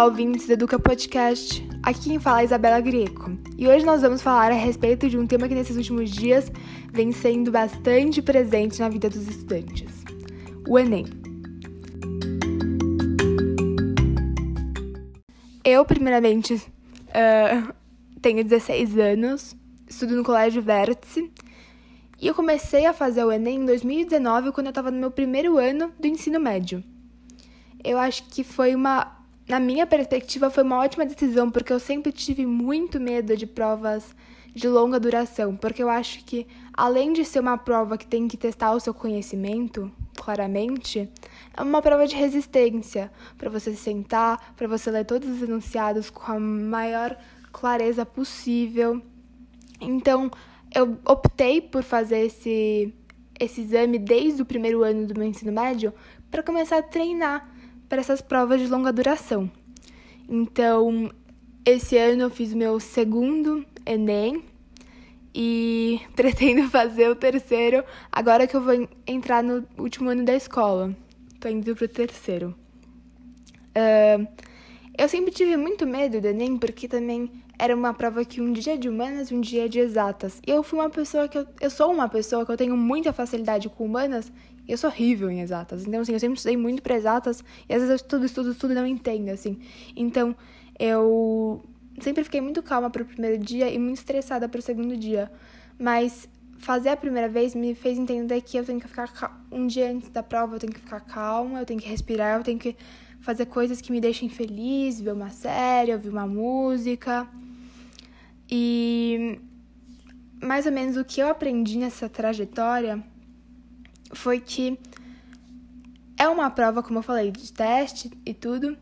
Olá, ouvintes do Educa Podcast. Aqui quem fala é Isabela Greco. E hoje nós vamos falar a respeito de um tema que nesses últimos dias vem sendo bastante presente na vida dos estudantes: o Enem. Eu, primeiramente, uh, tenho 16 anos, estudo no Colégio Vértice e eu comecei a fazer o Enem em 2019, quando eu estava no meu primeiro ano do ensino médio. Eu acho que foi uma na minha perspectiva, foi uma ótima decisão, porque eu sempre tive muito medo de provas de longa duração, porque eu acho que, além de ser uma prova que tem que testar o seu conhecimento, claramente, é uma prova de resistência, para você sentar, para você ler todos os enunciados com a maior clareza possível. Então, eu optei por fazer esse, esse exame desde o primeiro ano do meu ensino médio para começar a treinar para essas provas de longa duração. Então, esse ano eu fiz meu segundo Enem e pretendo fazer o terceiro agora que eu vou entrar no último ano da escola. Tô indo pro terceiro. Uh, eu sempre tive muito medo do Enem porque também era uma prova que um dia é de humanas e um dia é de exatas. E eu fui uma pessoa que eu, eu sou uma pessoa que eu tenho muita facilidade com humanas eu sou horrível em exatas. Então, assim, eu sempre estudei muito para exatas e às vezes eu estudo, estudo, estudo e não entendo, assim. Então, eu sempre fiquei muito calma para o primeiro dia e muito estressada para o segundo dia. Mas fazer a primeira vez me fez entender que eu tenho que ficar um dia antes da prova, eu tenho que ficar calma, eu tenho que respirar, eu tenho que fazer coisas que me deixem feliz, ver uma série, ouvir uma música. E mais ou menos o que eu aprendi nessa trajetória foi que é uma prova, como eu falei, de teste e tudo,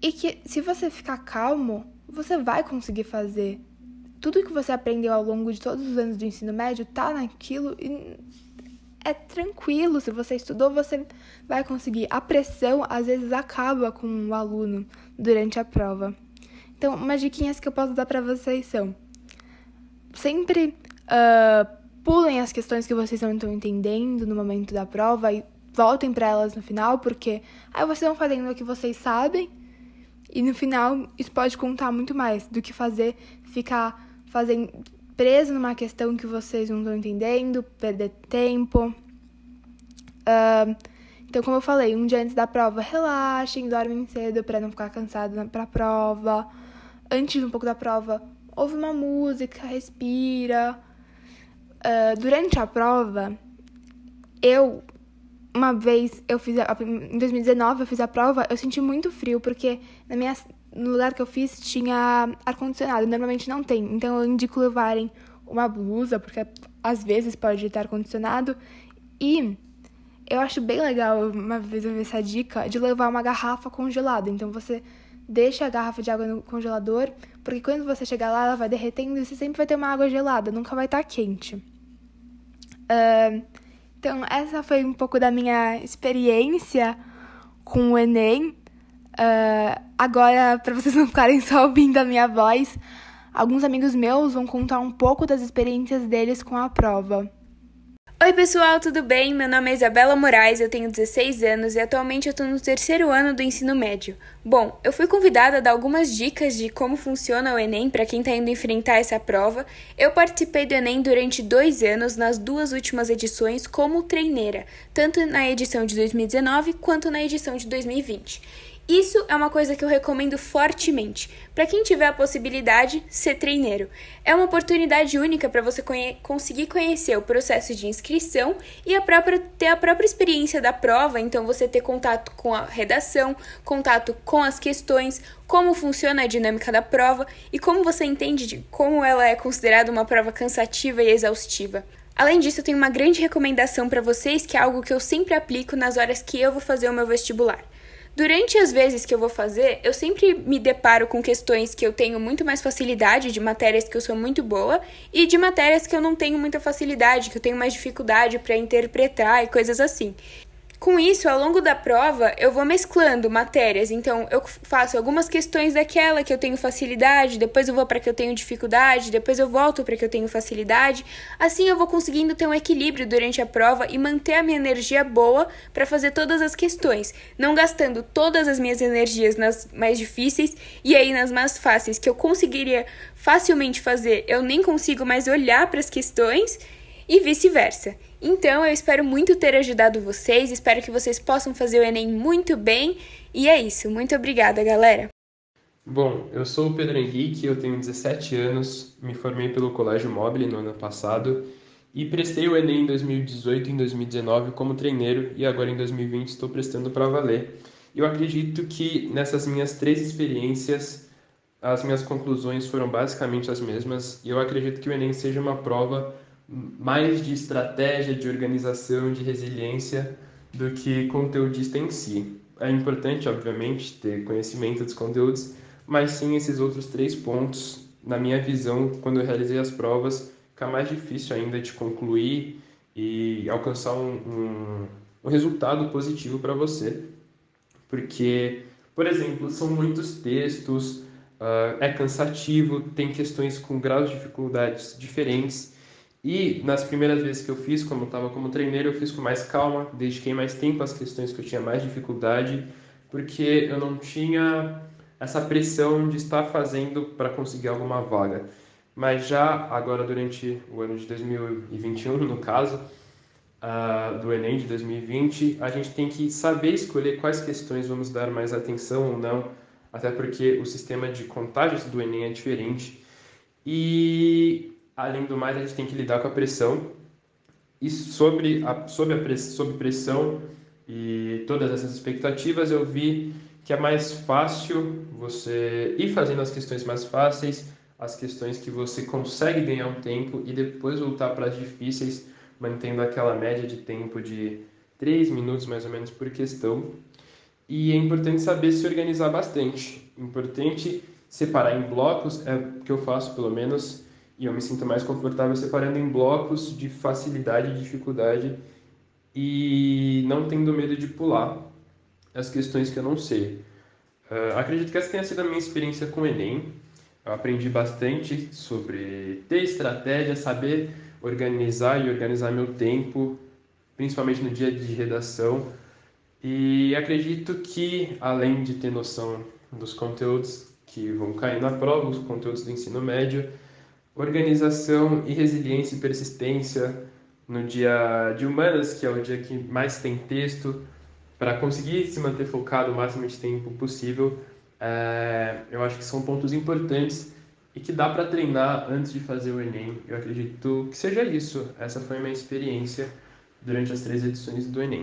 e que se você ficar calmo, você vai conseguir fazer. Tudo que você aprendeu ao longo de todos os anos do ensino médio tá naquilo e é tranquilo. Se você estudou, você vai conseguir. A pressão às vezes acaba com o aluno durante a prova. Então, umas diquinhas que eu posso dar para vocês são: sempre uh, pulem as questões que vocês não estão entendendo no momento da prova e voltem para elas no final, porque aí vocês vão fazendo o que vocês sabem e no final isso pode contar muito mais do que fazer ficar fazendo preso numa questão que vocês não estão entendendo, perder tempo. Uh, então, como eu falei, um dia antes da prova, relaxem, dormem cedo para não ficar cansado para a prova. Antes um pouco da prova, ouve uma música, respira. Uh, durante a prova, eu uma vez eu fiz a, em 2019 eu fiz a prova, eu senti muito frio porque na minha no lugar que eu fiz tinha ar condicionado, normalmente não tem. Então eu indico levarem uma blusa porque às vezes pode ter ar condicionado e eu acho bem legal uma vez eu vi essa dica de levar uma garrafa congelada. Então você deixa a garrafa de água no congelador, porque quando você chegar lá ela vai derretendo e você sempre vai ter uma água gelada, nunca vai estar tá quente. Uh, então, essa foi um pouco da minha experiência com o Enem. Uh, agora, para vocês não ficarem só ouvindo a minha voz, alguns amigos meus vão contar um pouco das experiências deles com a prova. Oi, pessoal, tudo bem? Meu nome é Isabela Moraes, eu tenho 16 anos e atualmente eu estou no terceiro ano do ensino médio. Bom, eu fui convidada a dar algumas dicas de como funciona o Enem para quem está indo enfrentar essa prova. Eu participei do Enem durante dois anos, nas duas últimas edições, como treineira, tanto na edição de 2019 quanto na edição de 2020. Isso é uma coisa que eu recomendo fortemente. Para quem tiver a possibilidade, ser treineiro. É uma oportunidade única para você conhe conseguir conhecer o processo de inscrição e a própria, ter a própria experiência da prova, então você ter contato com a redação, contato com as questões, como funciona a dinâmica da prova e como você entende de como ela é considerada uma prova cansativa e exaustiva. Além disso, eu tenho uma grande recomendação para vocês, que é algo que eu sempre aplico nas horas que eu vou fazer o meu vestibular. Durante as vezes que eu vou fazer, eu sempre me deparo com questões que eu tenho muito mais facilidade, de matérias que eu sou muito boa, e de matérias que eu não tenho muita facilidade, que eu tenho mais dificuldade para interpretar e coisas assim. Com isso, ao longo da prova, eu vou mesclando matérias. Então, eu faço algumas questões daquela que eu tenho facilidade, depois eu vou para que eu tenho dificuldade, depois eu volto para que eu tenho facilidade. Assim, eu vou conseguindo ter um equilíbrio durante a prova e manter a minha energia boa para fazer todas as questões, não gastando todas as minhas energias nas mais difíceis e aí nas mais fáceis que eu conseguiria facilmente fazer, eu nem consigo mais olhar para as questões e vice-versa. Então, eu espero muito ter ajudado vocês, espero que vocês possam fazer o Enem muito bem. E é isso. Muito obrigada, galera. Bom, eu sou o Pedro Henrique, eu tenho 17 anos, me formei pelo Colégio Mobile no ano passado e prestei o Enem em 2018 e em 2019 como treineiro e agora em 2020 estou prestando para valer. Eu acredito que nessas minhas três experiências as minhas conclusões foram basicamente as mesmas e eu acredito que o Enem seja uma prova mais de estratégia, de organização, de resiliência do que conteudista em si. É importante, obviamente, ter conhecimento dos conteúdos, mas sim esses outros três pontos, na minha visão, quando eu realizei as provas, fica mais difícil ainda de concluir e alcançar um, um, um resultado positivo para você. Porque, por exemplo, são muitos textos, uh, é cansativo, tem questões com graus de dificuldades diferentes e nas primeiras vezes que eu fiz, como eu estava como treineiro, eu fiz com mais calma, dediquei mais tempo às questões que eu tinha mais dificuldade, porque eu não tinha essa pressão de estar fazendo para conseguir alguma vaga. Mas já agora, durante o ano de 2021, no caso, uh, do Enem de 2020, a gente tem que saber escolher quais questões vamos dar mais atenção ou não, até porque o sistema de contágios do Enem é diferente. E Além do mais, a gente tem que lidar com a pressão. E sobre a, sobre a press, sobre pressão e todas essas expectativas, eu vi que é mais fácil você ir fazendo as questões mais fáceis, as questões que você consegue ganhar um tempo e depois voltar para as difíceis, mantendo aquela média de tempo de 3 minutos mais ou menos por questão. E é importante saber se organizar bastante. Importante separar em blocos, é o que eu faço pelo menos, e eu me sinto mais confortável separando em blocos de facilidade e dificuldade e não tendo medo de pular as questões que eu não sei. Uh, acredito que essa tenha sido a minha experiência com o Enem. Eu aprendi bastante sobre ter estratégia, saber organizar e organizar meu tempo, principalmente no dia de redação. E acredito que, além de ter noção dos conteúdos que vão cair na prova, os conteúdos do ensino médio, organização e resiliência e persistência no dia de humanas, que é o dia que mais tem texto, para conseguir se manter focado o máximo de tempo possível. É, eu acho que são pontos importantes e que dá para treinar antes de fazer o Enem. Eu acredito que seja isso. Essa foi a minha experiência durante as três edições do Enem.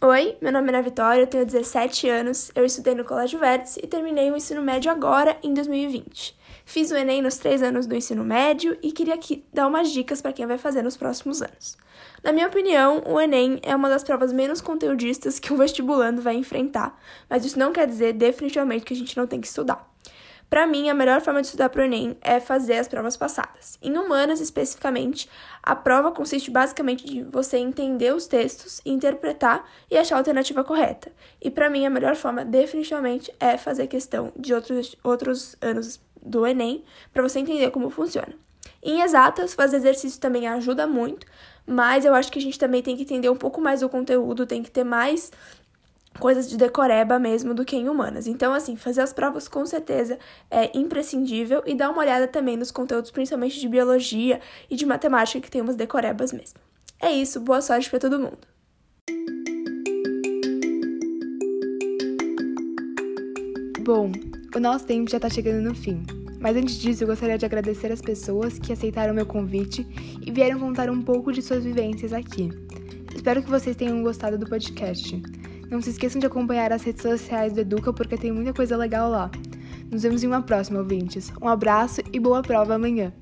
Oi, meu nome é Ana Vitória, eu tenho 17 anos, eu estudei no Colégio Vértice e terminei o ensino médio agora, em 2020. Fiz o Enem nos três anos do ensino médio e queria aqui dar umas dicas para quem vai fazer nos próximos anos. Na minha opinião, o Enem é uma das provas menos conteudistas que um vestibulando vai enfrentar, mas isso não quer dizer definitivamente que a gente não tem que estudar. Para mim, a melhor forma de estudar para o Enem é fazer as provas passadas. Em humanas, especificamente, a prova consiste basicamente de você entender os textos, interpretar e achar a alternativa correta. E para mim, a melhor forma, definitivamente, é fazer questão de outros, outros anos do Enem para você entender como funciona. Em exatas, fazer exercício também ajuda muito, mas eu acho que a gente também tem que entender um pouco mais do conteúdo, tem que ter mais coisas de decoreba mesmo do que em humanas. Então, assim, fazer as provas com certeza é imprescindível e dar uma olhada também nos conteúdos, principalmente de biologia e de matemática, que tem umas decorebas mesmo. É isso, boa sorte para todo mundo. Bom, o nosso tempo já está chegando no fim. Mas antes disso, eu gostaria de agradecer as pessoas que aceitaram meu convite e vieram contar um pouco de suas vivências aqui. Espero que vocês tenham gostado do podcast. Não se esqueçam de acompanhar as redes sociais do Educa porque tem muita coisa legal lá. Nos vemos em uma próxima, ouvintes. Um abraço e boa prova amanhã!